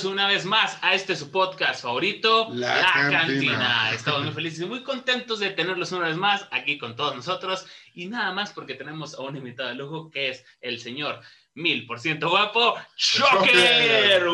caballeros, una vez más a este su podcast favorito, La Cantina. Estamos muy felices y muy contentos de tenerlos una vez más aquí con todos nosotros y nada más porque tenemos a un invitado de lujo que es el señor mil por ciento guapo, Shocker.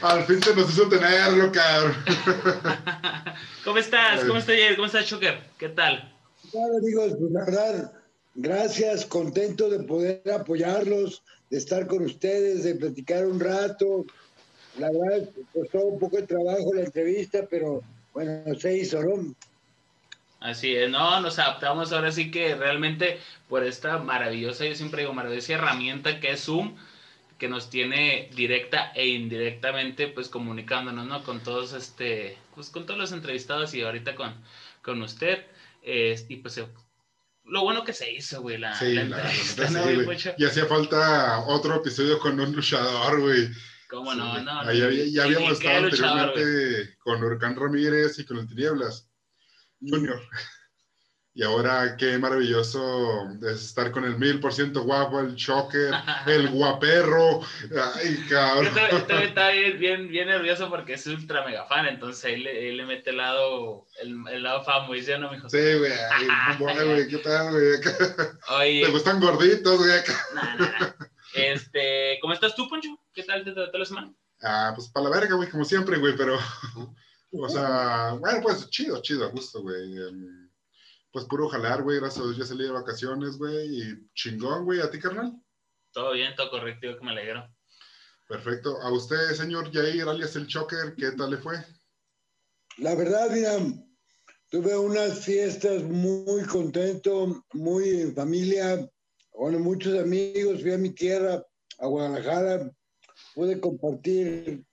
Al fin te nos hizo tenerlo, cabrón. ¿Cómo estás? ¿Cómo estás, Jair? ¿Cómo estás, Shocker? ¿Qué tal? Bueno, amigos, pues la verdad, gracias, contento de poder apoyarlos, de estar con ustedes, de platicar un rato. La verdad, costó un poco de trabajo la entrevista, pero bueno, se hizo, ¿no? Así es, no, nos adaptamos ahora sí que realmente por esta maravillosa, yo siempre digo maravillosa herramienta que es Zoom, que nos tiene directa e indirectamente pues comunicándonos, ¿no? Con todos este, pues con todos los entrevistados y ahorita con, con usted. eh, y pues eh, lo bueno que se hizo, güey, la, Sí, la la ¿no, sí, güey. Y hacía falta otro episodio con un luchador, güey. ¿Cómo no? Sí, no, no, ya ni- habíamos estado luchador, güey. anteriormente con Huracán Ramírez y con el Tinieblas Junior. Y ahora qué maravilloso es estar con el mil por ciento guapo, el choker, el guaperro. Ay, Yo cabrón. también- también estaba bien, bien, nervioso porque es ultra mega fan, entonces ahí le, él le mete el lado, el, el lado fan, muy ¿no, mijo? Sí, güey. ¿Qué tal, güey? Oye, ¿Te gustan gorditos, güey? Nah, nah, nah. Este, ¿cómo estás tú, Poncho? ¿Qué tal te trató la semana? Ah, pues para la verga, güey, como siempre, güey, pero. O sea, bueno, pues chido, chido, a gusto, güey. Em, Pues puro jalar, güey, gracias a Dios ya salí de vacaciones, güey, y chingón, güey, ¿a ti, carnal? Todo bien, todo correcto, yo que me alegro. Perfecto. A usted, señor Jair, alias el Choker, ¿qué tal le fue? La verdad, mira, tuve unas fiestas muy contento, muy en familia, con muchos amigos, fui a mi tierra, a Guadalajara, pude compartir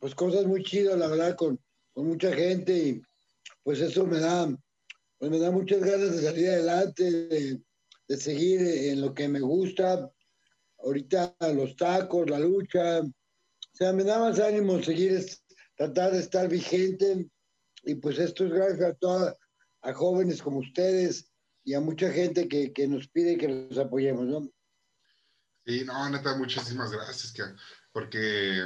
pues cosas muy chidas, la verdad, con, con mucha gente y pues eso me da, pues me da muchas ganas de salir adelante, de, seguir en lo que me gusta. Ahorita los tacos, la lucha, o sea, me da más ánimo seguir, tratar de estar vigente y pues esto es gracias a todas, a jóvenes como ustedes y a mucha gente que, que nos pide que los apoyemos, ¿no? Sí, no, neta, muchísimas gracias, que, porque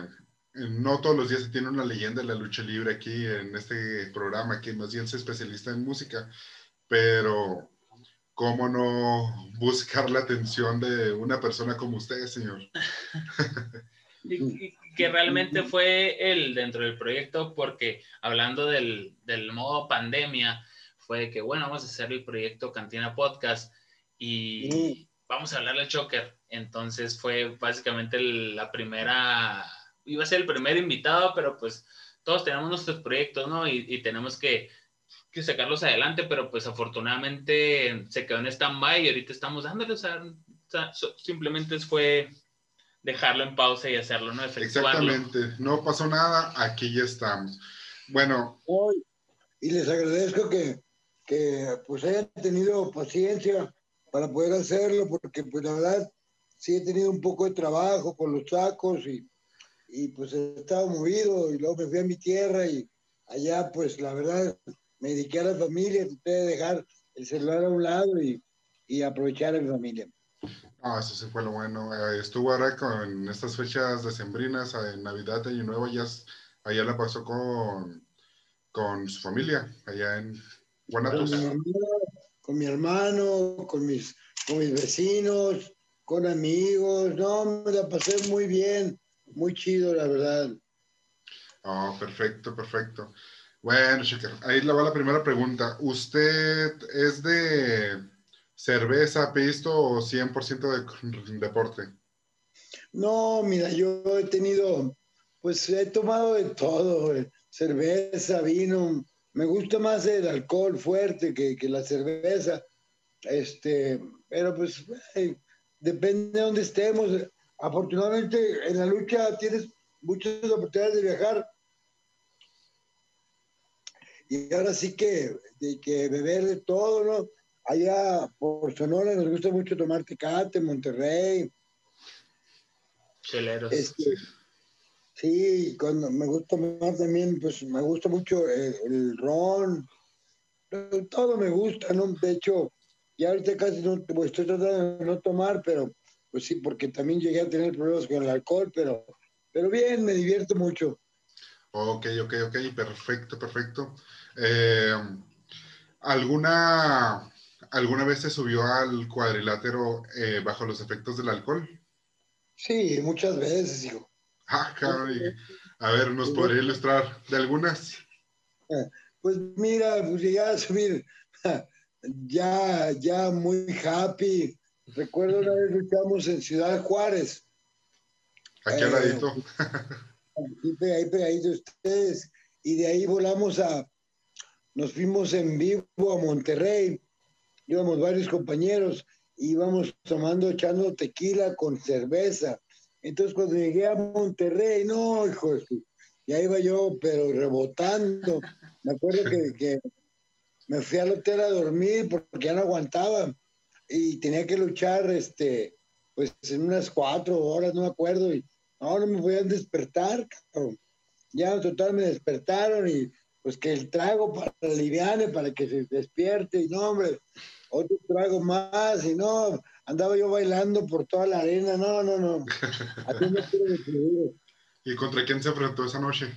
no todos los días se tiene una leyenda de la lucha libre aquí en este programa, que más bien se especialista en música, pero ¿cómo no buscar la atención de una persona como usted, señor? Que realmente fue el dentro del proyecto, porque hablando del, del modo pandemia, fue que, bueno, vamos a hacer el proyecto Cantina Podcast y vamos a hablarle al Choker. Entonces fue básicamente la primera, iba a ser el primer invitado, pero pues todos tenemos nuestros proyectos, ¿no? Y, y tenemos que, que sacarlos adelante, pero pues afortunadamente se quedó en stand-by y ahorita estamos dándole, o sea, o sea, so- simplemente fue dejarlo en pausa y hacerlo, ¿no? Efectuarlo. Exactamente, no pasó nada, aquí ya estamos. Bueno, Hoy, y les agradezco que, que pues hayan tenido paciencia para poder hacerlo, porque pues la verdad sí he tenido un poco de trabajo con los sacos y, y pues he estado movido y luego me fui a mi tierra y allá pues la verdad me dediqué a la familia, traté de dejar el celular a un lado y, y aprovechar a mi familia. no, eso sí fue lo bueno. Eh, estuvo ahora con estas fechas decembrinas, eh, Navidad, Año Nuevo, s- allá la pasó con, con su familia, allá en Con Guanatos. mi hermano, con mi hermano, con mis, con mis vecinos, con amigos, no, me la pasé muy bien, muy chido, la verdad. Oh, perfecto, perfecto. Bueno, Shaker, ahí le va la primera pregunta. ¿Usted es de cerveza, pisto o 100% de deporte? No, mira, yo he tenido, pues he tomado de todo, eh, cerveza, vino, me gusta más el alcohol fuerte que, que la cerveza, este, pero pues eh, depende de dónde estemos. Afortunadamente en la lucha tienes muchas oportunidades de viajar. Y ahora sí que, de que beber de todo, ¿no? Allá por Sonora nos gusta mucho tomar tecate, Monterrey, Cheleros. este, sí, cuando me gusta tomar también, pues me gusta mucho el, el ron, todo me gusta, ¿no? De hecho, ya ahorita casi no, pues, estoy tratando de no tomar, pero pues sí, porque también llegué a tener problemas con el alcohol, pero, pero bien, me divierto mucho. Ok, ok, ok, perfecto, perfecto. Eh, ¿alguna, ¿Alguna vez se subió al cuadrilátero eh, bajo los efectos del alcohol? Sí, muchas veces, hijo. Ah, cabrón. A ver, ¿nos podría ilustrar de algunas? Pues mira, pues llegué a subir ya, ya muy happy. Recuerdo una vez luchamos en Ciudad Juárez. Aquí al ladito. Eh, ahí pegadito ustedes. Y de ahí volamos a, nos fuimos en vivo a Monterrey. Íbamos varios compañeros, íbamos tomando, echando tequila con cerveza. Entonces cuando llegué a Monterrey, no, hijo de ya iba yo, pero rebotando. Me acuerdo que, que me fui al hotel a dormir porque ya no aguantaba y tenía que luchar, este, pues en unas cuatro horas, no me acuerdo, y no, no me podían despertar, cabrón. Ya total me despertaron y pues que el trago para aliviane, para que se despierte, y no, hombre, otro trago más, y no, andaba yo bailando por toda la arena, no, no, no. ¿Y contra quién se enfrentó esa noche?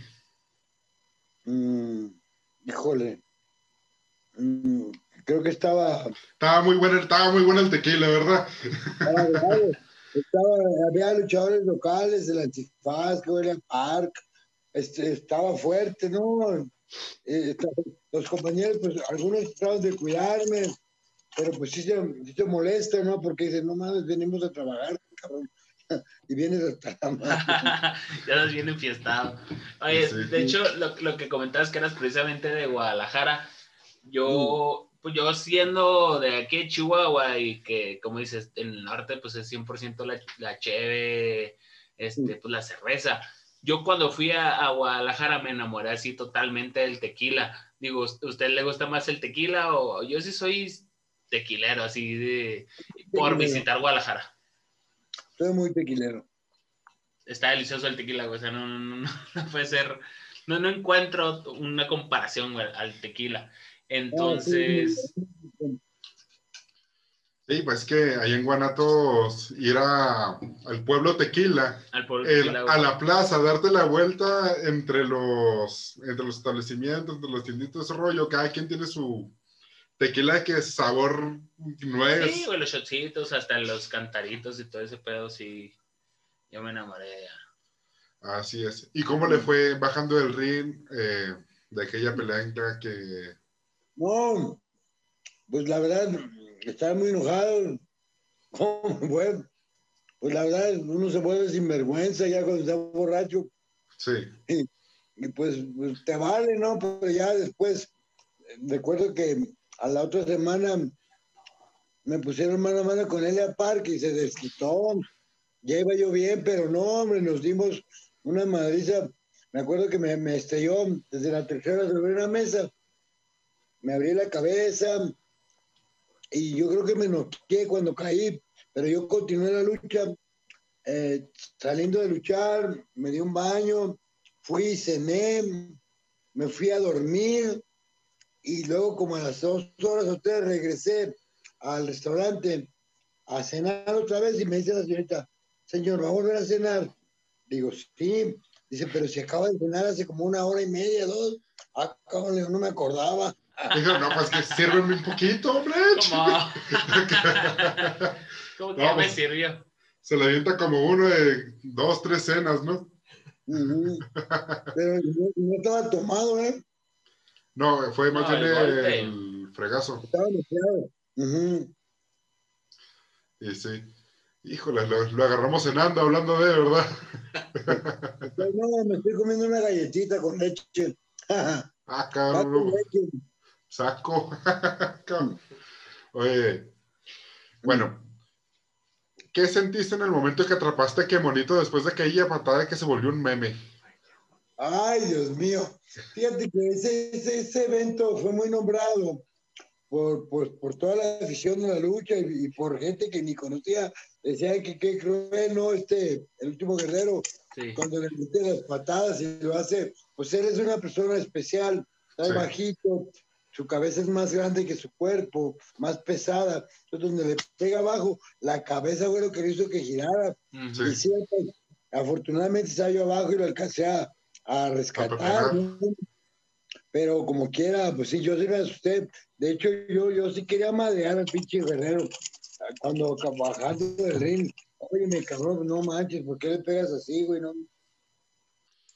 Mm, híjole. Mm, creo que estaba. Estaba muy bueno, estaba muy bueno el tequila, ¿verdad? Estaba, había luchadores locales del Antifaz, que William Park, este, estaba fuerte, ¿no? Eh, los compañeros, pues algunos trataron de cuidarme, pero pues sí se, sí se molesta, ¿no? Porque dicen, no mames, venimos a trabajar, cabrón. y vienes hasta Ya nos viene fiestado. Oye, de hecho, lo, lo, que comentabas que eras precisamente de Guadalajara, yo. Pues yo siendo de aquí Chihuahua y que, como dices, en el norte, pues es 100% la, la cheve, este, pues la cerveza. Yo cuando fui a, Guadalajara me enamoré así totalmente del tequila. Digo, ¿usted le gusta más el tequila o yo sí soy tequilero, así de, por visitar Guadalajara? Soy muy tequilero. Está delicioso el tequila, güey. O sea, no, no, no, puede ser. No, no encuentro una comparación al tequila. Entonces. Sí, pues que ahí en Guanatos ir a, al pueblo Tequila, al pueblo tequila a la plaza, darte la vuelta entre los, entre los establecimientos, entre los tienditos, ese rollo, cada quien tiene su tequila que es sabor nuez. Sí, los shotcitos, hasta los cantaritos y todo ese pedo, sí, yo me enamoré. Así es. ¿Y cómo le fue bajando el ring eh, de aquella pelea que no, pues la verdad, estaba muy enojado. Bueno, pues la verdad, uno se vuelve sin vergüenza ya cuando está borracho. Sí. Y, pues, pues, te vale, ¿no? Pero ya después, recuerdo que a la otra semana me pusieron mano a mano con Elia Parque y se desquitó. Ya iba yo bien, pero no, hombre, nos dimos una madriza. Me acuerdo que me, me estrelló desde la tercera sobre una mesa me abrí la cabeza y yo creo que me noqué cuando caí, pero yo continué la lucha. Eh, saliendo de luchar, me di un baño, fui, cené, me fui a dormir y luego como a las dos horas o tres regresé al restaurante a cenar otra vez y me dice la señorita, señor, ¿va a volver a cenar? Digo, sí. Dice, pero si acaba de cenar hace como una hora y media, dos. Ah, no me acordaba. Dijo, no, pues que sírveme un poquito, hombre. ¿Cómo que me pues, sirvió? Se le avienta como uno de dos, tres cenas, ¿no? Pero no, estaba tomado, ¿eh? No, fue más bien el, fregazo. Estaba mezclado. Y sí. Híjole, lo, lo, agarramos cenando, hablando de, ¿verdad? no, me estoy comiendo una galletita con leche. ah, cabrón saco. Oye, bueno, ¿qué sentiste en el momento que atrapaste a Qué Monito después de aquella patada que se volvió un meme? Ay, Dios mío. Fíjate que ese, ese, evento fue muy nombrado por, por, por, toda la afición de la lucha y, por gente que ni conocía. Decía que qué cruel, ¿no? Este, el último guerrero, cuando le mete las patadas y lo hace, pues él es una persona especial, está bajito, su cabeza es más grande que su cuerpo, más pesada. Entonces, donde le pega abajo, la cabeza fue lo que le hizo que girara. Ujú. Y sí, pues, afortunadamente estaba yo abajo y lo alcancé a, a rescatar. ¿no? Pero como quiera, pues sí, yo sí me asusté. De hecho, yo, yo sí quería madrear al pinche guerrero. Cuando bajando del ring, oye, me cabrón, no manches, ¿por qué le pegas así, güey? No.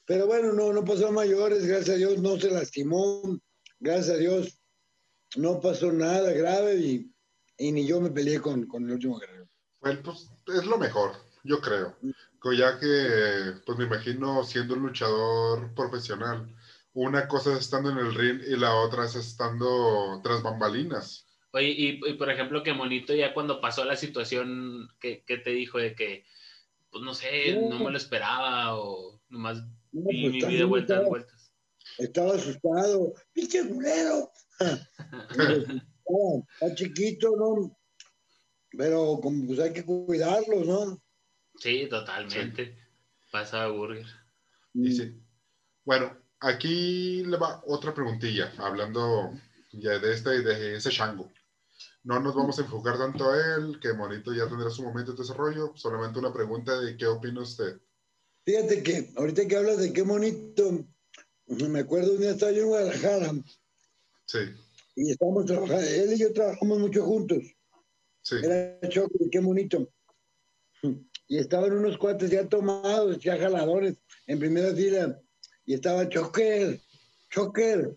Pero bueno, no, no pasó a mayores, gracias a Dios, no se lastimó, gracias a Dios, no pasó nada grave y, y ni yo me peleé con, con el último guerrero. Bueno, pues es lo mejor, yo creo. Ya que, pues me imagino siendo un luchador profesional, una cosa es estando en el ring y la otra es estando tras bambalinas. Oye, y, y, por ejemplo, que Monito ya cuando pasó la situación que, que te dijo de que, pues no sé, no me lo esperaba o nomás No, vi pues, mi vida vueltas. Estaba asustado, pinche culero. está chiquito, ¿no? Pero como pues hay que cuidarlos, ¿no? Sí, totalmente. Pasa a Burger. Y sí. Bueno, aquí le va otra preguntilla, hablando ya de este y de ese Shango. No nos vamos a enfocar tanto a él, que Monito ya tendrá su momento de desarrollo. Solamente una pregunta de qué opina usted. Fíjate que ahorita que hablas de qué bonito, me acuerdo un día estaba yo en Guadalajara Sí, y estábamos trabajando, él y yo trabajamos mucho juntos. sí. Era choque, qué bonito. Y estaban unos cuates ya tomados, ya jaladores, en primera fila. Y estaba Choker, Choker,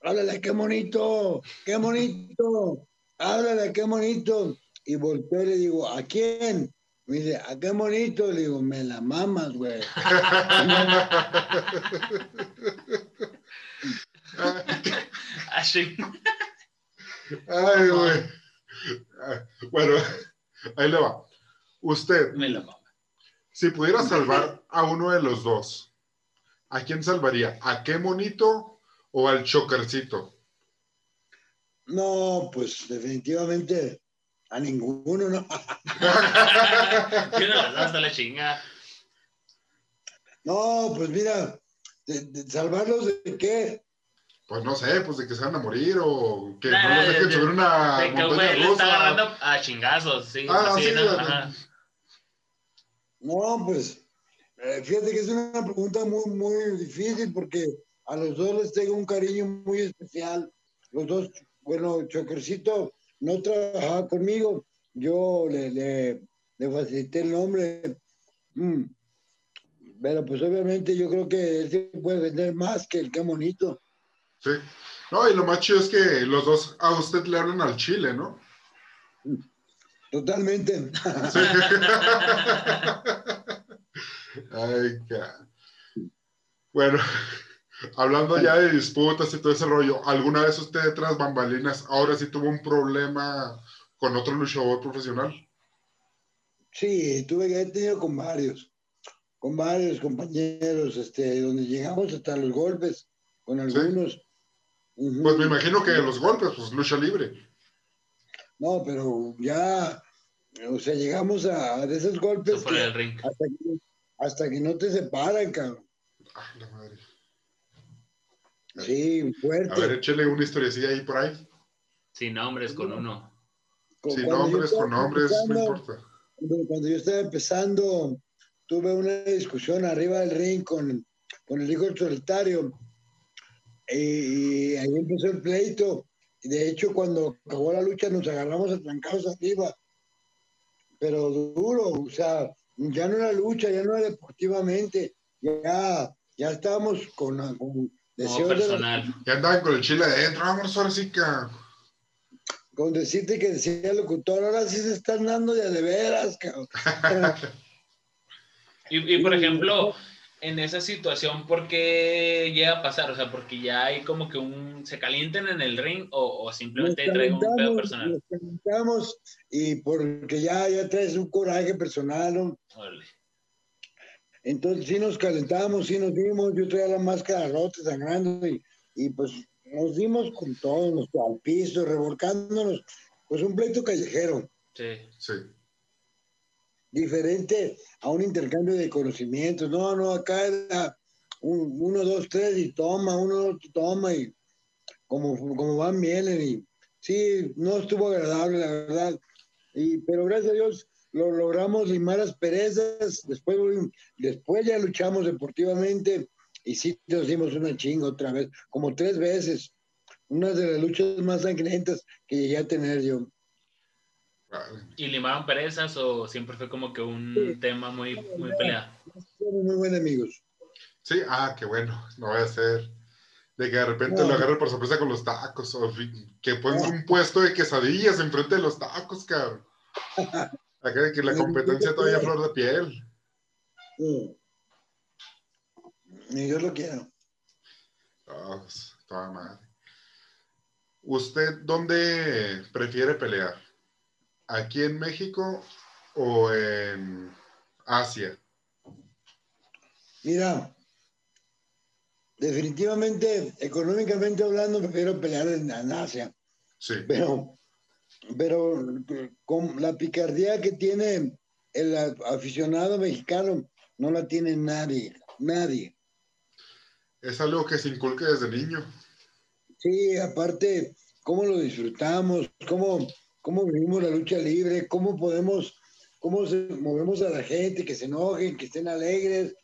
háblale, qué bonito, qué bonito, háblale, qué bonito. Y volteé y le digo, ¿a quién? Me dice, ¿a qué bonito? Le digo, me la mamas, güey. Así. Ay, güey. Ah, Bueno, ahí le va. Usted, Me la mama. si pudiera salvar a uno de los dos, ¿a quién salvaría? ¿A qué monito o al chokercito? No, pues definitivamente a ninguno, ¿no? Yo no las hasta la chinga. No, pues mira, de- de salvarlos de qué? Pues no sé, pues de que se van a morir o que Nah, no los dejen de- subir una De que montaña güey le está rusa. agarrando a chingazos, sí. Ah, así, sí, ¿no? Ajá. No, pues eh, fíjate que es una pregunta muy, muy difícil porque a los dos les tengo un cariño muy especial. Los dos, bueno, Chokercito no trabajaba conmigo, yo le, le, le facilité el nombre. Mm. Pero pues obviamente yo creo que él se puede vender más que el que bonito. Sí. No, y lo más chido es que los dos a usted le hablan al chile, ¿no? Totalmente. Sí. Ay, Bueno, hablando ya de disputas y todo ese rollo, ¿alguna vez usted tras bambalinas ahora sí tuvo un problema con otro luchador profesional? Sí, tuve que he tenido con varios, con varios compañeros, este, donde llegamos hasta los golpes, con algunos. Pues me imagino que los golpes, pues lucha libre. No, pero ya, o sea, llegamos a, esos golpes que hasta, que hasta que no te separan, cabrón. Ah, la madre. Sí, A ver, fuerte. échele una historiecilla ahí por ahí. Sin nombres, con uno. Sin nombres, con nombres, no importa. Cuando, yo estaba empezando, tuve una discusión arriba del ring con, con el hijo del solitario. Y, y ahí empezó el pleito. Y de hecho, cuando acabó la lucha, nos agarramos a trancados arriba. Pero duro, o sea, ya no era lucha, ya no era deportivamente. Ya, ya estábamos con, con Como personal. Ya andaban con el chile adentro, vamos ahora sí que. con decirte que decía el locutor, ahora sí se están dando de a de veras, cabrón. Y, y, por ejemplo, en esa situación, ¿por qué llega a pasar? O sea, porque ya hay como que un. se calienten en el ring o, o simplemente traen un pedo personal. nos calentamos y porque ya, ya traes un coraje personal, ¿no? Órale. Entonces sí nos calentamos, sí nos dimos, yo traía la máscara rota, sangrando y, y pues nos dimos con todo, nos al piso, revolcándonos, pues un pleito callejero, Sí. Sí. diferente a un intercambio de conocimientos. No, no, acá era un, uno, dos, tres y toma, uno, dos, toma y como, como van, vienen y sí, no estuvo agradable, la verdad. Y, pero gracias a Dios lo logramos limar las perezas, después, después ya luchamos deportivamente y sí nos dimos una chinga otra vez, como tres veces. Una de las luchas más sangrientas que llegué a tener yo. ¿Y limaron perezas o siempre fue como que un tema muy, muy peleado? Muy buenos amigos. Sí, ah, qué bueno, no voy a ser de que de repente lo agarre por sorpresa con los tacos, o que pones un puesto de quesadillas enfrente de los tacos, cabrón. Acá que la competencia todavía flor de piel. Sí. Ni yo lo quiero. Oh, toda madre. ¿Usted dónde prefiere pelear? ¿Aquí en México o en Asia? Mira, definitivamente, económicamente hablando, prefiero pelear en, Asia. Sí. Pero, pero con la picardía que tiene el aficionado mexicano, no la tiene nadie, nadie. Es algo que se inculca desde niño. Sí, aparte, cómo lo disfrutamos, cómo, cómo vivimos la lucha libre, cómo podemos, cómo movemos a la gente, que se enojen, que estén alegres,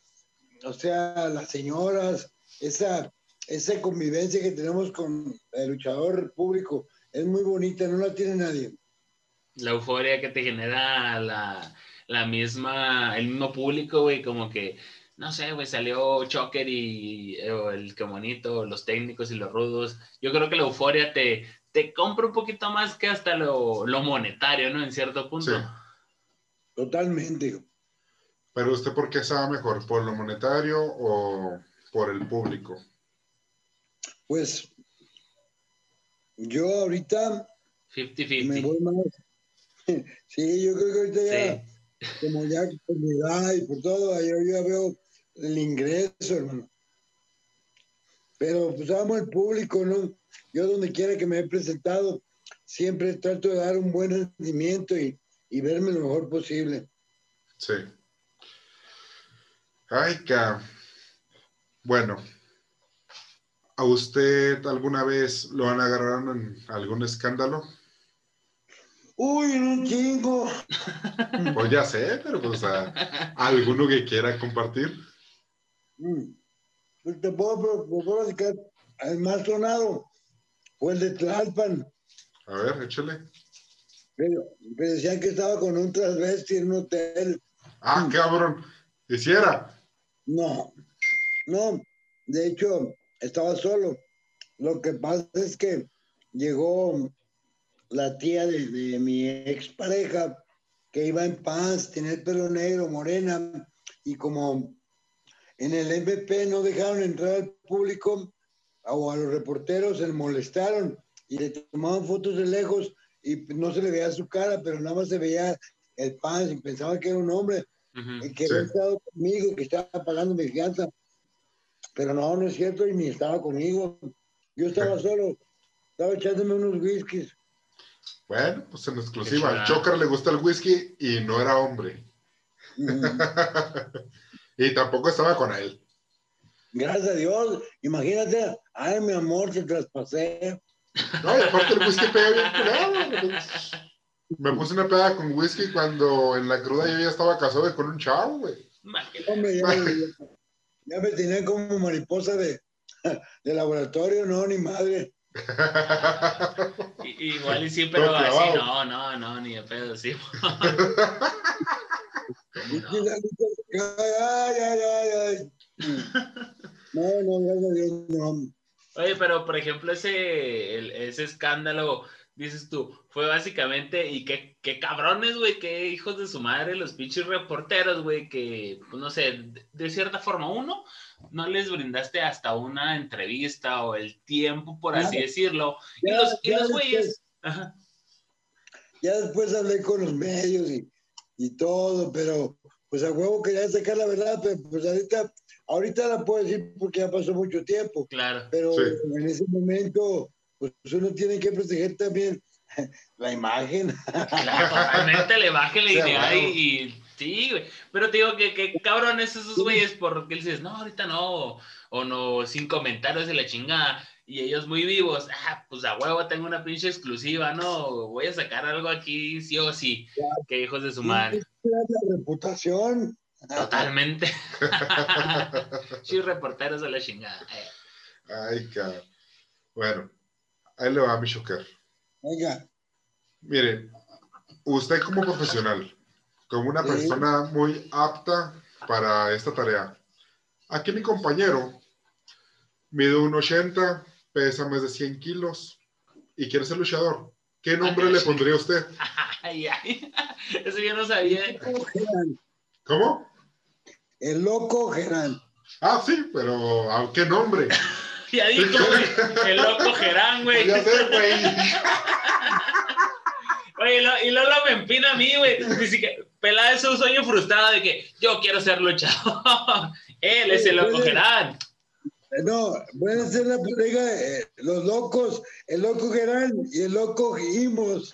o sea, las señoras, esa, esa convivencia que tenemos con el luchador público es muy bonita, no la tiene nadie. La euforia que te genera la, la misma, el mismo público, güey, como que, no sé, güey, salió Choker y el Camonito, los técnicos y los rudos. Yo creo que la euforia te, te compra un poquito más que hasta lo, lo monetario, ¿no? En cierto punto. Sí. Totalmente. Pero usted, ¿por qué sabe mejor? ¿Por lo monetario o por el público? Pues yo ahorita 50-50. me voy más. Sí, yo creo que ahorita ya, como ya por mi edad y por todo, yo ya veo el ingreso, hermano. Pero pues amo el público, ¿no? Yo donde quiera que me he presentado, siempre trato de dar un buen rendimiento y, y verme lo mejor posible. Sí. Ay, ca. Bueno, ¿a usted alguna vez lo han agarrado en algún escándalo? Uy, en un chingo. Pues ya sé, pero pues alguno que quiera compartir. Mm. Pues te puedo, decir el más sonado fue el de Tlalpan. A ver, échale. Pero, pero decían que estaba con un transvesti en un hotel. Ah, cabrón. ¿Hiciera? No, no, de hecho, estaba solo. Lo que pasa es que llegó la tía de, mi expareja, que iba en paz, tenía el pelo negro, morena, y como en el MVP no dejaron entrar al público o a los reporteros, se molestaron y le tomaban fotos de lejos y no se le veía su cara, pero nada más se veía el pan y pensaba que era un hombre y que había estado conmigo, que estaba pagando mi fianza. Pero no, no es cierto, y ni estaba conmigo. Yo estaba solo, estaba echándome unos whiskies. Bueno, pues en exclusiva, al Choker le gusta el whisky y no era hombre. y tampoco estaba con él. Gracias a Dios, imagínate, ay, mi amor, te traspasé. No, y aparte el whisky pega bien curado. Me puse una peda con whisky cuando en la cruda yo ya estaba casado con un chavo, güey. Hombre, ya, me tenía como mariposa de, de laboratorio, no, ni madre. igual y sí, pero así no, no, no, ni de pedo, sí. ay, ay, ay, ay. No, no, gracias a Dios, no. Oye, pero por ejemplo, ese, ese escándalo dices tú, fue básicamente, y qué, qué cabrones, güey, qué hijos de su madre, los pinches reporteros, güey, que, pues no sé, de, cierta forma, uno, no les brindaste hasta una entrevista o el tiempo, por así decirlo. y los, y los güeyes. Ya después hablé con los medios y, y, todo, pero pues a huevo quería sacar la verdad, pero pues ahorita, ahorita la puedo decir porque ya pasó mucho tiempo. Claro. Pero en ese momento pues uno tiene que proteger también la imagen. Claro, realmente le baje la idea y, Sí, güey. Pero te digo que, que cabrones esos güeyes, porque dices, no, ahorita no, o no, sin comentarios de la chingada. Y ellos muy vivos, ah, pues a huevo tengo una pinche exclusiva, ¿no? Voy a sacar algo aquí, sí o sí. Que hijos de su madre. La reputación. Totalmente. sí, reporteros de la chingada. Ay, cabrón. Bueno, ahí le va mi choker. Venga. Mire, usted como profesional, como una persona muy apta para esta tarea. Aquí mi compañero mide un 80, pesa más de 100 kilos y quiere ser luchador. ¿Qué nombre le pondría usted? Ay, ay. Eso yo no sabía. ¿Cómo? El loco Gerán. Ah, sí, pero ¿a qué nombre? ya dijo, güey. El loco Gerán, güey. Ya sé, güey. Oye, y Lola me empina a mí, güey. Dice que pelada es un sueño frustrado de que yo quiero ser luchador. Él es el loco Gerán. No, puede ser la pareja, eh, los locos, el loco Gerán y el loco Imos.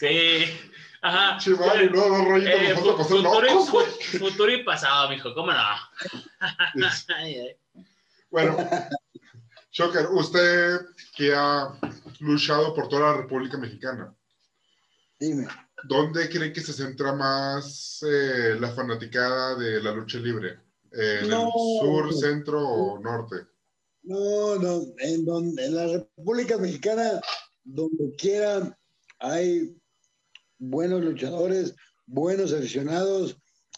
Sí. Ajá. Chival, no, no, rollito, Eh, futuro, y, locos, güey. fu- futuro y pasado, mijo, ¿cómo no? Bueno, Shocker, usted que ha luchado por toda la República Mexicana, Dime. ¿dónde cree que se centra más eh, la fanaticada de la lucha libre? ¿En No. el sur, centro o norte? No, no, en, donde, en la República Mexicana, donde quiera, hay buenos luchadores, buenos aficionados.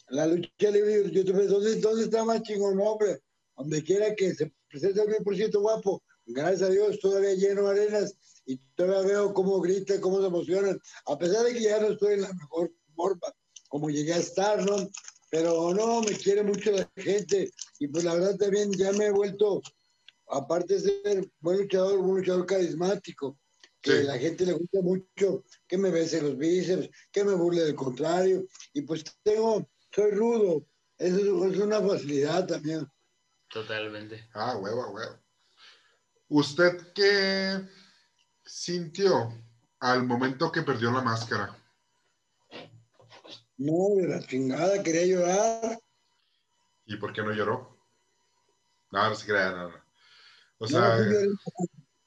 La lucha libre, yo te ¿dónde, ¿dónde está más chingón, hombre? Donde quiera que se presente el mil por ciento guapo, gracias a Dios, todavía lleno de arenas y todavía veo cómo gritan, cómo se emocionan, a pesar de que ya no estoy en la mejor forma, como llegué a estar. Pero no, me quiere mucho la gente y pues la verdad también ya me he vuelto aparte de ser buen luchador, un luchador carismático, que Sí. la gente le gusta mucho, que me bese los bíceps, que me burle del contrario, y pues tengo, soy rudo, eso es, una facilidad también. Totalmente. Ah, huevo, huevo. ¿Usted qué sintió al momento que perdió la máscara? No, de la chingada, quería llorar. ¿Y por qué no lloró? No, no se crea, no, no. O No, sea, la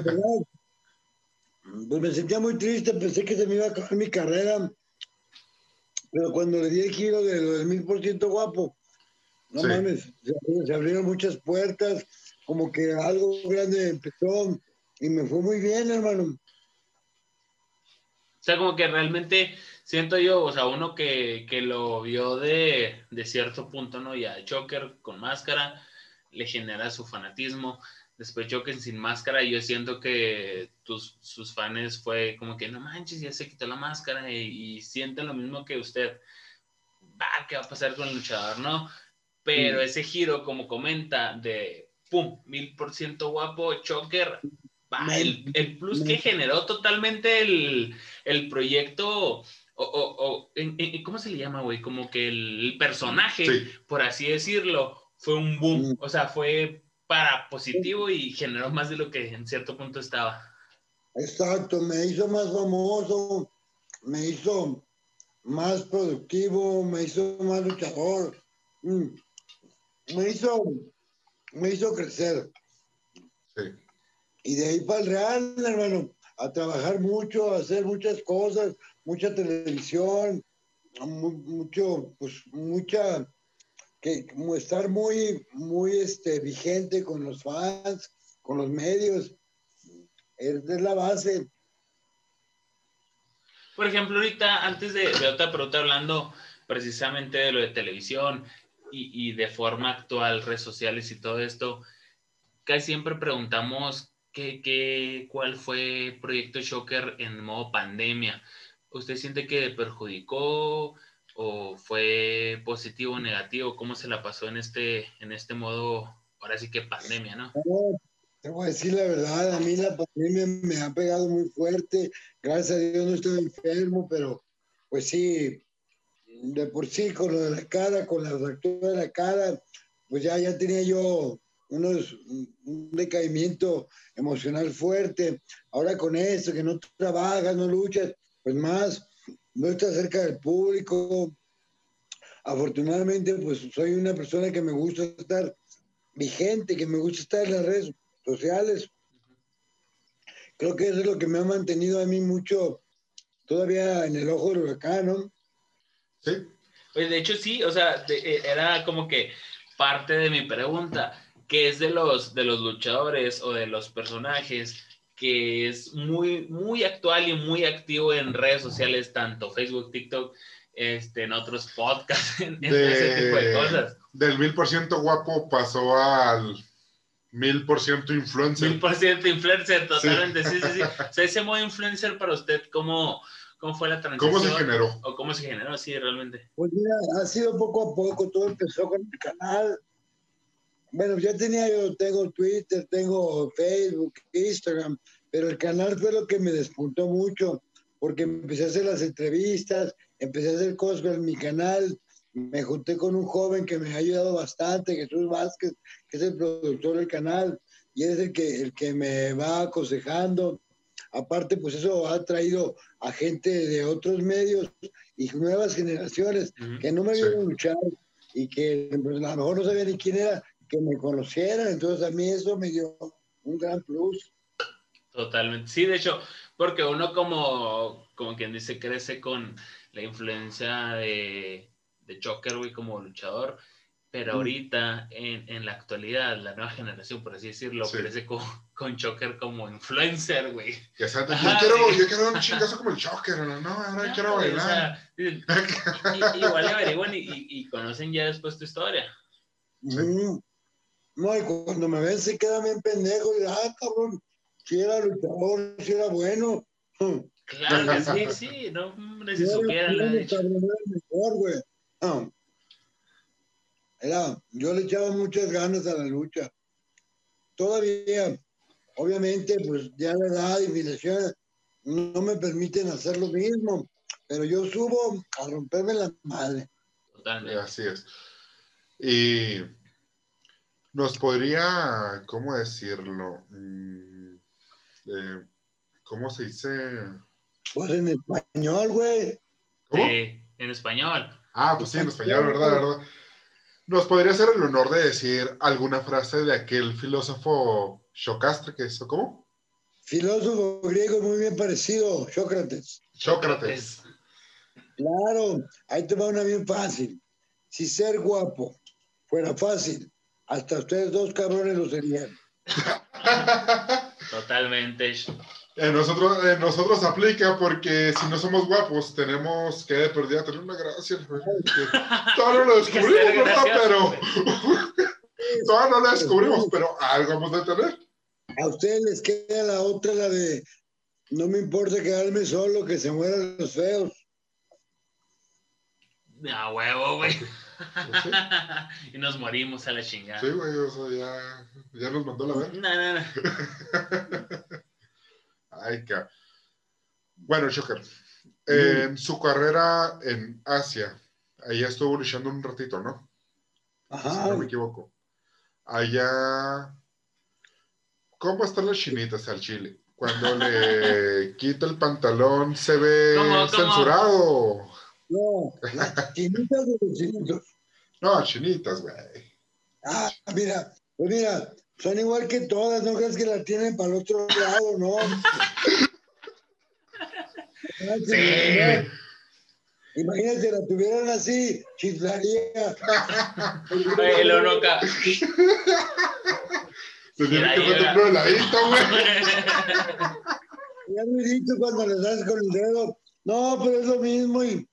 verdad, pues me sentía muy triste, pensé que se me iba a acabar mi carrera, pero cuando le di el giro de lo del mil por ciento guapo, no Sí. mames, se abrieron, se abrieron muchas puertas, como que algo grande empezó y me fue muy bien, hermano. O sea, como que realmente siento yo, o sea, uno que, que lo vio de, de cierto punto, ¿no? Y a Joker con máscara le genera su fanatismo. Después Joker sin máscara, yo siento que tus, sus fans fue como que no manches, ya se quitó la máscara y, y sienten lo mismo que usted. Va, ¿qué va a pasar con el luchador, no? Pero Mm. ese giro, como comenta, de pum, mil por ciento guapo, Joker, Me- el, el plus que generó totalmente el, el proyecto, o, o- o- en- en- ¿cómo se le llama, güey? Como que el, el personaje, sí, por así decirlo, fue un boom, Mm. o sea, fue para positivo y generó más de lo que en cierto punto estaba. Exacto, me hizo más famoso, me hizo más productivo, me hizo más luchador, mm, me hizo, me hizo crecer. sí. Y de ahí para el Real, hermano, a trabajar mucho, a hacer muchas cosas, mucha televisión, mu- mucho, pues mucha, que estar muy, muy este, vigente con los fans, con los medios, es, es la base. Por ejemplo, ahorita, antes de, de otra pregunta, hablando precisamente de lo de televisión y, y de forma actual, redes sociales y todo esto, casi siempre preguntamos qué, qué, cuál fue Proyecto Shocker en modo pandemia. ¿Usted siente que perjudicó o fue positivo o negativo? ¿Cómo se la pasó en este, en este modo, ahora sí que pandemia, no? No, te voy a decir la verdad, a mí la pandemia me ha pegado muy fuerte. Gracias a Dios no estoy enfermo, pero pues sí, de por sí con lo de la cara, con la fractura de la cara, pues ya, ya tenía yo unos, un decaimiento emocional fuerte. Ahora con esto, que no trabajas, no luchas, pues más. No está cerca del público. Afortunadamente, pues soy una persona que me gusta estar vigente, que me gusta estar en las redes sociales. Creo que eso es lo que me ha mantenido a mí mucho todavía en el ojo del huracán, ¿no? Sí. De hecho sí, o sea, eh, era como que parte de mi pregunta, que es de los, de los luchadores o de los personajes que es muy, muy actual y muy activo en redes sociales, tanto Facebook, TikTok, este, en otros podcasts, en, ese tipo de cosas. Del mil por ciento guapo pasó al mil por ciento influencer. Mil por ciento influencer, totalmente, sí, sí, sí. O sea, ese modo influencer para usted, ¿cómo, ¿Cómo fue la transición? ¿Cómo se generó? ¿O cómo se generó, sí, realmente? Pues mira, ha sido poco a poco, todo empezó con el canal. Bueno, ya tenía, yo tengo Twitter, tengo Facebook, Instagram, pero el canal fue lo que me despuntó mucho, porque empecé a hacer las entrevistas, empecé a hacer cosas en mi canal, me junté con un joven que me ha ayudado bastante, Jesús Vázquez, que es el productor del canal, y es el que, el que me va aconsejando, Aparte, pues eso ha traído a gente de otros medios y nuevas generaciones que no me vieron luchar y que pues, a lo mejor no sabían ni quién era, que me conocieran. Entonces a mí eso me dio un gran plus. Totalmente. Sí, de hecho, porque uno como, como quien dice, crece con la influencia de, de Choker, güey, como luchador pero ahorita, en, en, la actualidad, la nueva generación, por así decirlo, crece con, con Choker como influencer, güey. yo, quiero, yo quiero un chingazo como el Choker, ¿no? no ahora quiero bailar. igual averiguan y, y, conocen ya después tu historia. No, y cuando me ven se quedan bien pendejos. Y, ah, cabrón, si era luchador, si era bueno. Claro, sí, sí, no, supieran. Mejor, güey. No era, yo le echaba muchas ganas a la lucha. Todavía, obviamente, pues ya la edad y mi lesión no me permiten hacer lo mismo, pero yo subo a romperme la madre. Totalmente. Así es. Y nos podría, ¿cómo decirlo? Mm, eh, ¿Cómo se dice? Pues en español, güey. Sí, en español. Ah, pues sí, en español, ¿verdad? ¿verdad? ¿Nos podría hacer el honor de decir alguna frase de aquel filósofo Socastre, que es, ¿cómo? Filósofo griego muy bien parecido, Sócrates. Sócrates. Claro, ahí te va una bien fácil. Si ser guapo fuera fácil, hasta ustedes dos cabrones lo serían. Totalmente. En nosotros, nosotros aplica porque si no somos guapos, tenemos que de perdida tener una gracia. Todavía no lo descubrimos, ¿verdad? Pero. todavía no lo descubrimos, pero algo vamos a tener. A ustedes les queda la otra, la de. No me importa quedarme solo, que se mueran los feos. A huevo, güey. y nos morimos a la chingada. Sí, güey, o sea, ya, ya nos mandó la ver. No, no, no. Ay, qué. Bueno, Shocker, en su carrera en Asia, allá estuvo luchando un ratito, ¿no? Ajá. Si no me equivoco. Allá, ¿cómo están las chinitas al chile? Cuando le quita el pantalón, ¿se ve censurado? No, las chinitas de los chinitos. No, chinitas, güey. Ah, mira, pues mira, son igual que todas, no crees que la tienen para el otro lado, ¿no? sí. Imagínate, la tuvieran así, chiflaría. El onoca. Se tiene que meter un heladito, güey. Ya me he dicho cuando les das con el dedo. No, pero es lo mismo y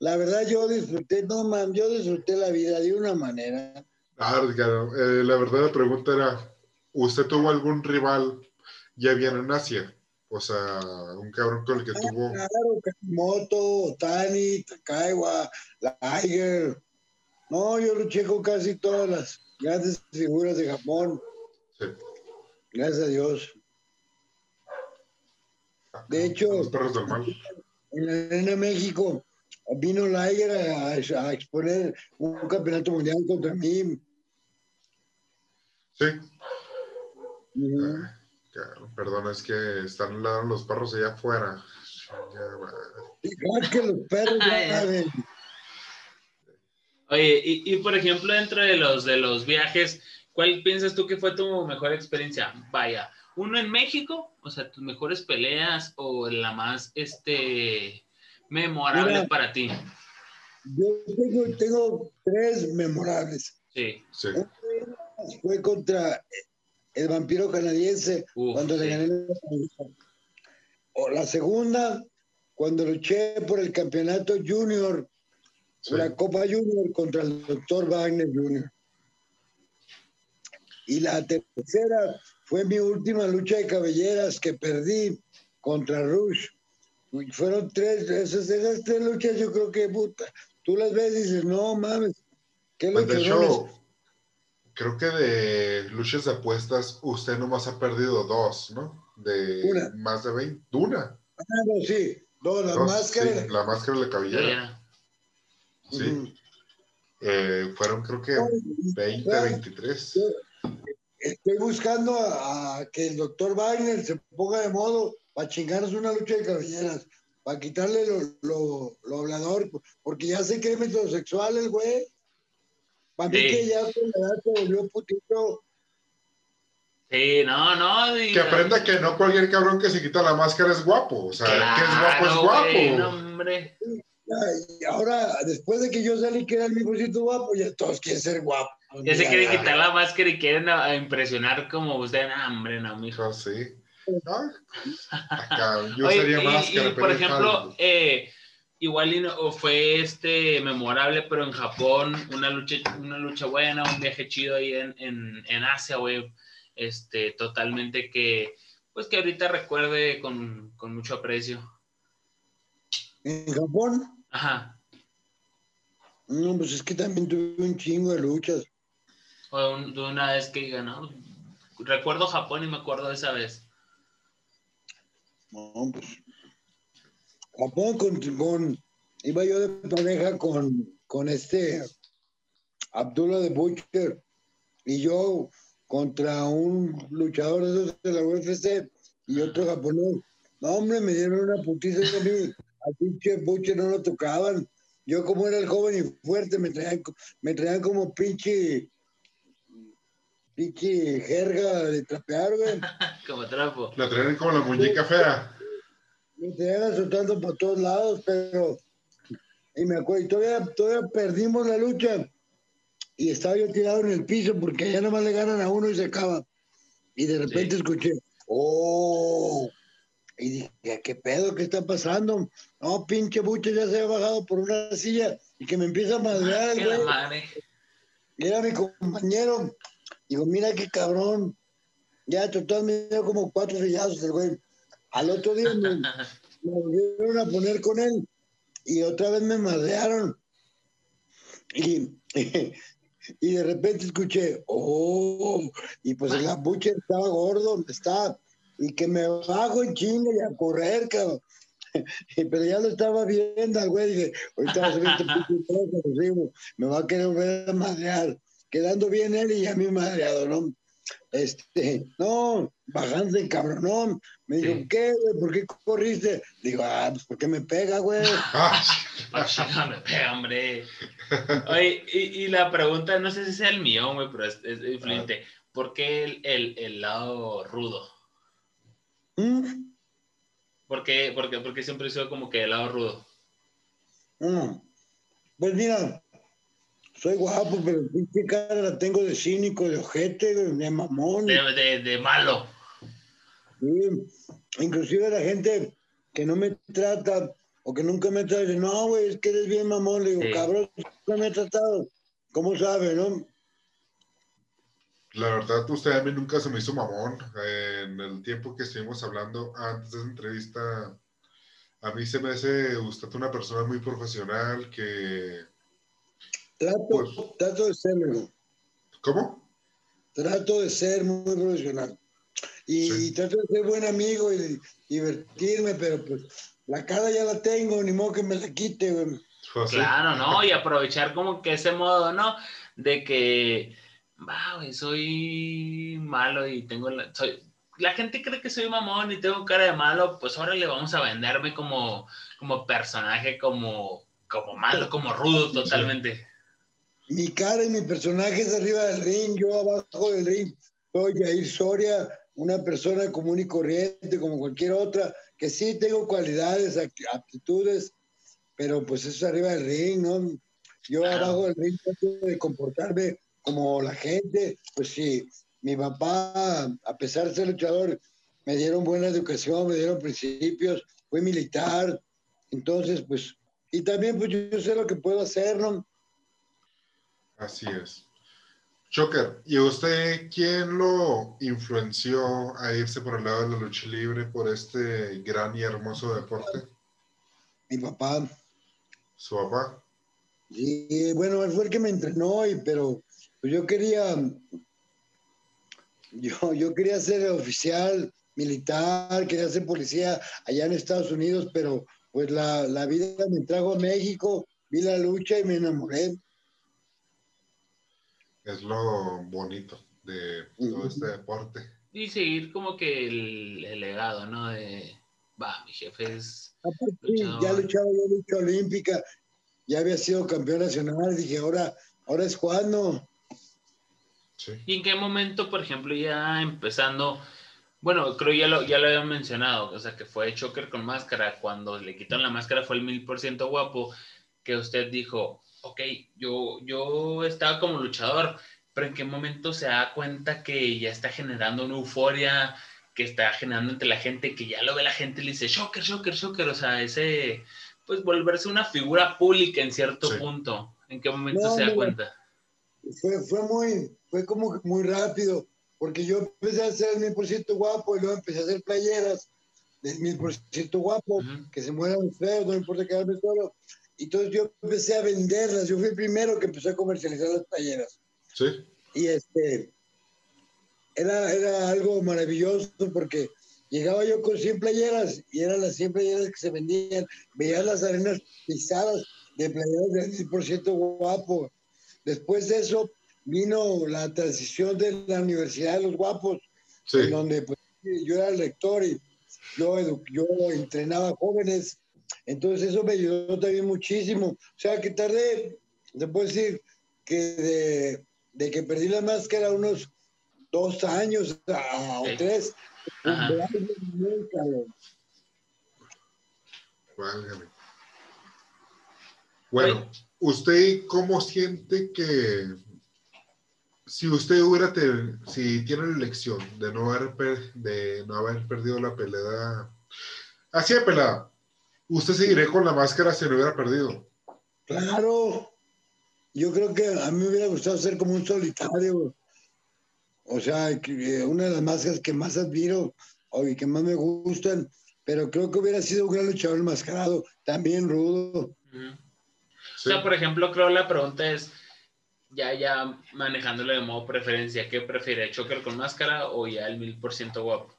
la verdad yo disfruté, no man, yo disfruté la vida de una manera. Ah, claro. Eh, la verdad la pregunta era, ¿usted tuvo algún rival ya bien en Asia? O sea, un cabrón con el que ah, tuvo... Claro, Moto, Tani, Takaiwa, Liger. No, yo luché con casi todas las grandes figuras de Japón. Sí. Gracias a Dios. De hecho, en la Arena México vino Liger a, a, exponer un campeonato mundial contra mí Sí. Perdón, es que están ladrando los perros allá afuera. Igual que los perros ya ven. Oye, y, y, por ejemplo, dentro de los, de los viajes, ¿cuál piensas tú que fue tu mejor experiencia? Vaya, uno en México, o sea, tus mejores peleas o la más este, memorable Mira. para ti. Yo tengo, tengo tres memorables. Sí. Sí. Fue contra el vampiro canadiense Uf, cuando le sí. gané la O la segunda, cuando luché por el campeonato junior, Sí. la Copa Junior contra el doctor Wagner Jr. Y la tercera fue mi última lucha de cabelleras que perdí contra Rush. Fueron tres, esas, esas tres luchas yo creo que, puta, tú las ves y dices, no mames, qué Pues de hecho, creo que de luchas de apuestas, usted nomás ha perdido dos, ¿no? De Una. más de 20. Una. Ah, no, sí, no, la Dos, máscara. sí, la máscara de la cabellera. Sí. Eh, fueron creo que 20, Claro. 23. Estoy buscando a, a que el doctor Wagner se ponga de modo para chingarnos una lucha de cabelleras, para quitarle lo, lo, lo hablador, porque ya se cree metrosexual el güey. Para mí Sí. que ya se volvió putito. Sí, no, no. Que aprenda que no cualquier cabrón que se quita la máscara es guapo. O sea, que es guapo es guapo. güey, no, hombre. Ya, Y ahora, después de que yo salí que era el mejorcito guapo, ya todos quieren ser guapos. Ya se quieren quitar la máscara y quieren a- a impresionar como usted. No, hombre, no, mijo. Hijo, sí. No, acá, yo Oye, usaría y- por ejemplo, eh, igual y no- fue este memorable, pero en Japón, una lucha, una lucha buena, un viaje chido ahí en, en, en Asia, güey. Este, totalmente que, pues que ahorita recuerde con, con mucho aprecio. En Japón, Ajá. no, pues es que también tuve un chingo de luchas. O un- de una vez que diga, no, recuerdo Japón y me acuerdo de esa vez. No, pues. Japón con, con- iba yo de pareja con, con este Abdullah de Butcher y yo contra un luchador de la UFC y otro japonés. No, hombre, me dieron una putiza a mí. A pinche Butcher no lo tocaban. Yo como era el joven y fuerte, me traían, me traían como pinche pinche jerga de trapear, güey. Como trapo. La traen como la muñeca fea. Me tenían azotando por todos lados, pero. Y me acuerdo, y todavía, todavía perdimos la lucha. Y estaba yo tirado en el piso porque allá nomás le ganan a uno y se acaba. Y de repente Sí. escuché, ¡oh! Y dije, ¿qué pedo? ¿Qué está pasando? No, pinche buche ya se ha bajado por una silla y que me empieza a madrear la güey. Y era mi compañero. Digo, mira qué cabrón. Ya total me dio como cuatro sillazos el güey. Al otro día me, me volvieron a poner con él y otra vez me madrearon. Y, y de repente escuché, oh, y pues el buche estaba gordo, está, y que me bajo en chinga y a correr, cabrón. Pero ya lo estaba viendo al güey, dije, ahorita va a subir este me va a querer volver a madrear, quedando bien él y a mí madreado, ¿no? Este, no, bajándose cabronón. Me dijo, Sí. ¿qué, güey? ¿Por qué corriste? Digo, ah, pues porque me pega, güey. Ah, Ah, chinga, me pega, hombre. Oye, y, y la pregunta, no sé si sea el millón, güey, pero es, es influyente. ¿Por qué el, el, el lado rudo? ¿Mm? ¿Por qué, por qué- por qué siempre he sido como que el lado rudo? Mm. Pues mira, soy guapo, pero pinche cara la tengo de cínico, de ojete, de mamón. De, de, de malo. Sí. Inclusive la gente que no me trata o que nunca me trata, dice, no, güey, es que eres bien mamón. Le digo, Sí. cabrón, nunca me ha tratado. ¿Cómo sabe, no? La verdad, usted a mí nunca se me hizo mamón. En el tiempo que estuvimos hablando antes de esa entrevista, a mí se me hace usted una persona muy profesional que... Trato, Pues- trato de ser, güey. ¿Cómo? trato de ser muy profesional. Y, Sí. y trato de ser buen amigo y divertirme, pero pues la cara ya la tengo, ni modo que me la quite, güey. Claro, ¿no? Y aprovechar como que ese modo, ¿no? De que, güey, soy malo y tengo la, soy, la gente cree que soy mamón y tengo cara de malo, pues ahora le vamos a venderme como, como personaje, como, como malo, como rudo totalmente. Mi cara y mi personaje es arriba del ring, yo abajo del ring. Soy Jair Soria, una persona común y corriente como cualquier otra, que sí tengo cualidades, aptitudes, pero pues eso es arriba del ring, ¿no? Yo abajo del ring trato de comportarme como la gente, pues sí, mi papá, a pesar de ser luchador, me dieron buena educación, me dieron principios, fue militar, entonces pues, y también pues yo, sé lo que puedo hacer, ¿no? Así es. Choker, ¿y usted quién lo influenció a irse por el lado de la lucha libre por este gran y hermoso deporte? Mi papá. ¿Su papá? Sí, bueno, él fue el que me entrenó, y, pero pues yo quería, yo, yo quería ser oficial militar, quería ser policía allá en Estados Unidos, pero pues la, la vida me trajo a México, vi la lucha y me enamoré. Es lo bonito de todo este deporte. Y seguir como que el, legado, ¿no? De, va, mi jefe es... ya luchaba yo lucha olímpica, ya había sido campeón nacional, dije, ahora, ahora es cuando. ¿Y en qué momento, por ejemplo, ya empezando, bueno, creo ya lo, ya lo había mencionado, o sea, que fue Choker con máscara, cuando le quitaron la máscara fue el mil por ciento guapo, que usted dijo, ok, yo, yo estaba como luchador, pero en qué momento se da cuenta que ya está generando una euforia, que está generando entre la gente, que ya lo ve la gente y le dice, Choker, Choker, Choker, o sea, ese, pues volverse una figura pública en cierto punto. ¿En qué momento se da cuenta? Fue, fue muy, fue como muy rápido, porque yo empecé a hacer el mil por ciento guapo y luego empecé a hacer playeras del mil por ciento guapo, que se mueran feos, no importa quedarme solo. Entonces yo empecé a venderlas, yo fui el primero que empezó a comercializar las playeras. Sí. Y este, era, era algo maravilloso porque llegaba yo con 100 playeras y eran las 100 playeras que se vendían, veías las arenas pisadas de playeras del 10% guapo. Después de eso vino la transición de la Universidad de los Guapos, en donde pues, yo era el rector y yo, yo entrenaba jóvenes. Entonces eso me ayudó también muchísimo. O sea que tardé, se puede decir que de, que perdí la máscara unos dos años o tres. Bueno, ¿usted cómo siente que si usted hubiera, si tiene la elección de no haber, de no haber perdido la pelea, así de pelea, ¿usted seguiría con la máscara si no hubiera perdido? Claro, yo creo que a mí me hubiera gustado ser como un solitario. O sea, eh, una de las máscaras que más admiro y que más me gustan, pero creo que hubiera sido un gran luchador enmascarado, también rudo. O sea, por ejemplo, creo la pregunta es, ya, ya manejándolo de modo preferencia, ¿qué prefiere, Choker con máscara o ya el mil por ciento guapo?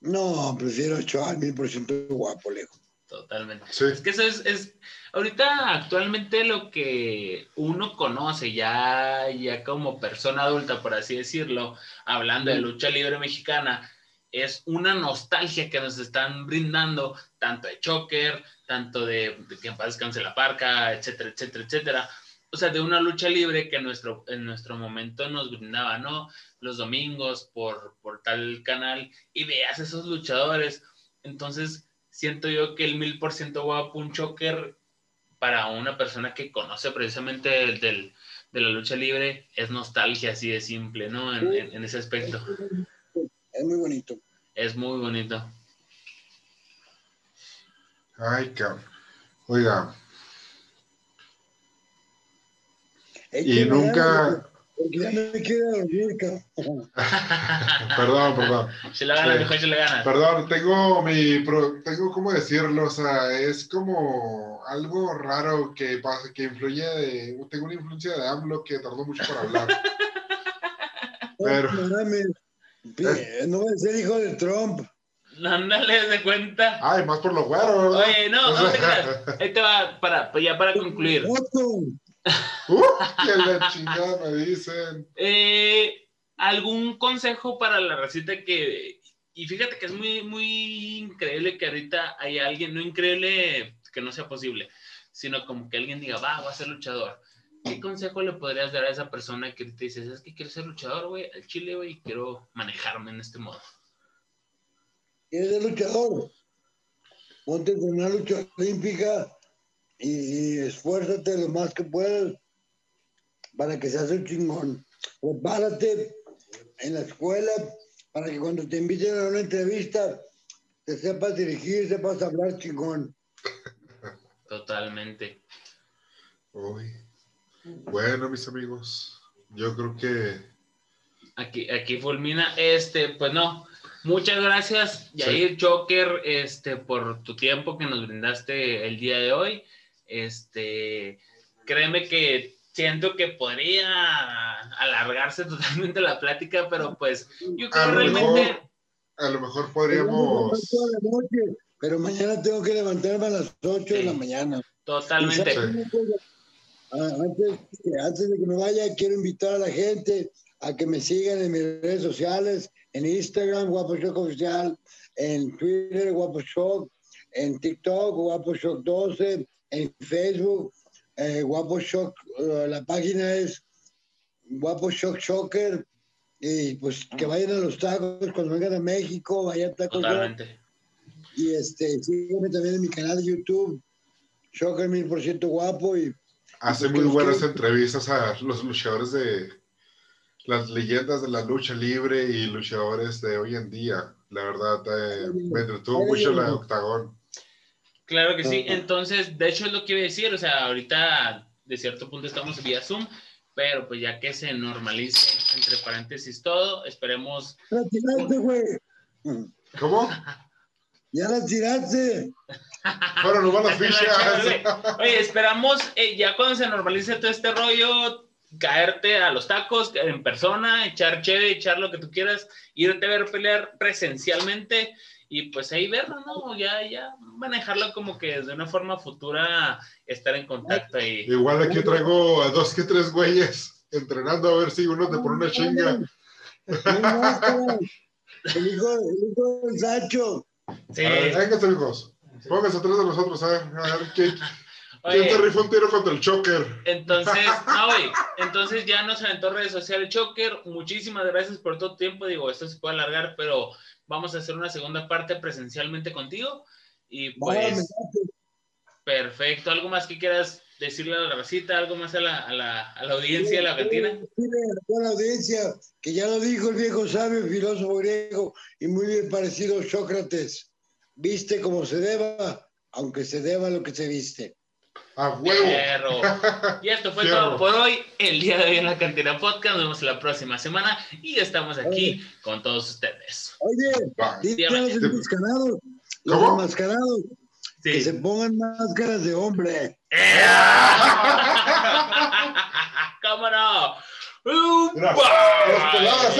No, prefiero al mil por ciento guapo, lejos. Totalmente. Es que eso es, es, ahorita actualmente lo que uno conoce ya, ya como persona adulta, por así decirlo, hablando de lucha libre mexicana, es una nostalgia que nos están brindando, tanto de Choker, tanto de, que en paz descanse la parca, etcétera, etcétera, etcétera. O sea, de una lucha libre que en nuestro, en nuestro momento nos brindaba, ¿no? Los domingos por, por tal canal y veas esos luchadores. Entonces, siento yo que el mil por ciento guapo, un Choker, para una persona que conoce precisamente del, de la lucha libre, es nostalgia así de simple, ¿no? en ese aspecto. Es muy bonito. Es muy bonito. Ay, cabrón. Oiga. y nunca. Ya no me quiero dormir, cabrón. perdón, perdón. Se le gana, sí. se le gana. Perdón, tengo mi. Tengo cómo decirlo, o sea, es como algo raro que pasa, que influye de. Tengo una influencia de AMLO que tardó mucho para hablar. Pero. No voy a ser hijo de Trump. No, no le de cuenta. Ay, más por los güeros. Oye, no, no te creas. Ahí te va, para, pues ya para concluir. Uh, que la chingada me dicen. Eh, ¿Algún consejo para la receta que y fíjate que es muy, muy increíble que ahorita hay alguien, no increíble que no sea posible, sino como que alguien diga, va, va a ser luchador. ¿Qué consejo le podrías dar a esa persona que te dice, es que quiero ser luchador, güey, al chile, güey, y quiero manejarme en este modo? ¿Quieres ser luchador? Ponte con una lucha olímpica y, y esfuérzate lo más que puedas para que seas un chingón. Prepárate en la escuela para que cuando te inviten a una entrevista te sepas dirigir, sepas hablar chingón. Totalmente. Uy. Bueno, mis amigos, yo creo que Aquí, aquí fulmina, este, pues no. Muchas gracias, Yair Joker, este, por tu tiempo que nos brindaste el día de hoy. Este, créeme que siento que podría alargarse totalmente la plática, pero pues yo a creo lo realmente. mejor, a lo mejor podríamos. Pero mañana tengo que levantarme a las 8 de Sí. la mañana. Totalmente. Ah, Antes, antes de que me vaya, quiero invitar a la gente a que me sigan en mis redes sociales, en Instagram, Guapo Shock Oficial, en Twitter, Guapo Shock, en TikTok, Guapo Shock 12, en Facebook, eh, Guapo Shock, eh, la página es Guapo Shock Shocker, y pues que vayan a los tacos cuando vengan a México, vayan a tacos. Totalmente. Y este, sígueme también en mi canal de YouTube, Shocker mil por ciento guapo y Hace muy buenas entrevistas a los luchadores de las leyendas de la lucha libre y luchadores de hoy en día. La verdad, eh, me entretuvo mucho la octagón. Claro que sí. Entonces, de hecho es lo que iba a decir. O sea, ahorita de cierto punto estamos vía Zoom, pero pues ya que se normalice, entre paréntesis todo, esperemos. ¡Ya la tiraste, güey! ¿Cómo? ¡Ya la tiraste! Bueno, no van las Oye, fichas. Oye, esperamos eh, ya cuando se normalice todo este rollo, caerte a los tacos en persona, echar chévere, echar lo que tú quieras, irte a ver pelear presencialmente y pues ahí verlo, ¿no? Ya, ya manejarlo como que de una forma futura, estar en contacto ahí. Igual aquí traigo a dos que tres güeyes entrenando a ver si uno te pone una chinga. El hijo, el hijo del Sancho. Sí. A ver, vénganse, hijos. Pónganse atrás de nosotros, a ver, a ver quién, quién Oye, te rifa un tiro contra el choker. Entonces, no, güey, entonces ya nos aventó redes sociales Choker. Muchísimas gracias por todo tiempo. Digo, esto se puede alargar, pero vamos a hacer una segunda parte presencialmente contigo. Y pues, perfecto. ¿Algo más que quieras decirle a la racita? ¿Algo más a la, a la, a la audiencia de la? Dile a la audiencia que ya lo dijo el viejo sabio, filósofo griego y muy bien parecido Sócrates. Viste como se deba, aunque se deba lo que se viste. A huevo. Y esto fue Fierro. todo por hoy. El día de hoy en la cantina podcast. Nos vemos la próxima semana y estamos aquí con todos ustedes. Oye, los enmascarados, los ¿Cómo? enmascarados, que se Sí. pongan máscaras de hombre. ¿Cómo no? Mira, las peladas.